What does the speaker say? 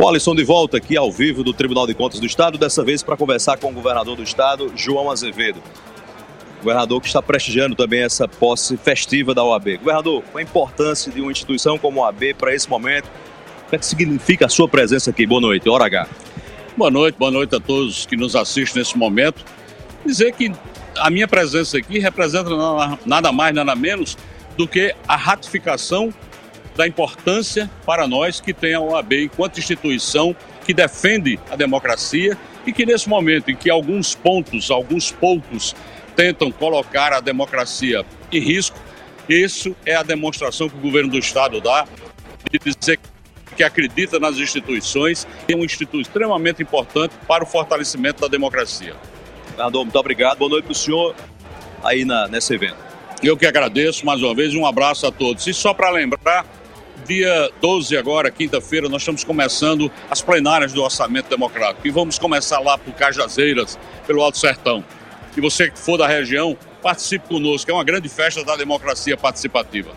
O Alisson de volta aqui ao vivo do Tribunal de Contas do Estado, dessa vez para conversar com o governador do Estado, João Azevedo. Governador que está prestigiando também essa posse festiva da OAB. Governador, qual a importância de uma instituição como a OAB para esse momento? O que, é que significa a sua presença aqui? Boa noite, hora H. Boa noite, boa noite a todos que nos assistem nesse momento. Dizer que a minha presença aqui representa nada mais, nada menos do que a ratificação da importância para nós que tem a OAB enquanto instituição que defende a democracia e que nesse momento em que alguns pontos, alguns poucos tentam colocar a democracia em risco, isso é a demonstração que o governo do estado dá de dizer que acredita nas instituições e é um instituto extremamente importante para o fortalecimento da democracia. Governador, muito obrigado. Boa noite para o senhor aí na, nesse evento. Eu que agradeço mais uma vez, um abraço a todos. E só para lembrar, dia 12 agora, quinta-feira, nós estamos começando as plenárias do Orçamento Democrático. E vamos começar lá por Cajazeiras, pelo Alto Sertão. E você que for da região, participe conosco, é uma grande festa da democracia participativa.